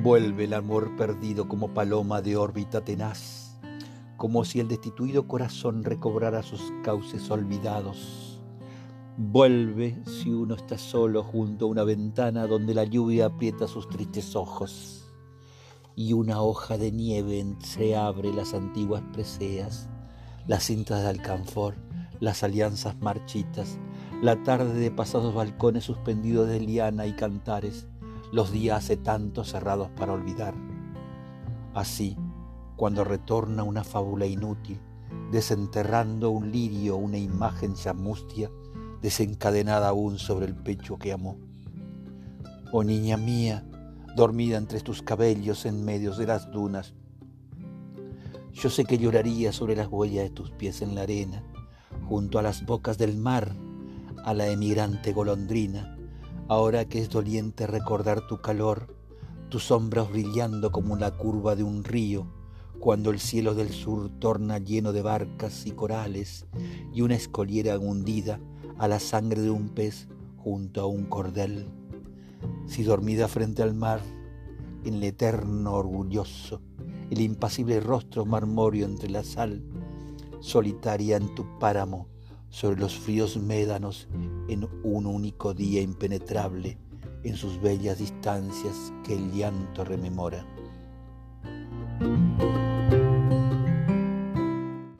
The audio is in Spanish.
Vuelve el amor perdido como paloma de órbita tenaz, como si el destituido corazón recobrara sus cauces olvidados. Vuelve si uno está solo junto a una ventana donde la lluvia aprieta sus tristes ojos y una hoja de nieve entreabre las antiguas preseas, las cintas de alcanfor, las alianzas marchitas, la tarde de pasados balcones suspendidos de liana y cantares, los días hace tanto cerrados para olvidar. Así, cuando retorna una fábula inútil, desenterrando un lirio, una imagen chamustia, desencadenada aún sobre el pecho que amó. Oh niña mía, dormida entre tus cabellos en medio de las dunas, yo sé que lloraría sobre las huellas de tus pies en la arena, junto a las bocas del mar, a la emigrante golondrina, ahora que es doliente recordar tu calor, tus sombras brillando como la curva de un río, cuando el cielo del sur torna lleno de barcas y corales y una escoliera hundida a la sangre de un pez junto a un cordel. Si dormida frente al mar, en el eterno orgulloso, el impasible rostro marmóreo entre la sal, solitaria en tu páramo, sobre los fríos médanos en un único día impenetrable en sus bellas distancias que el llanto rememora.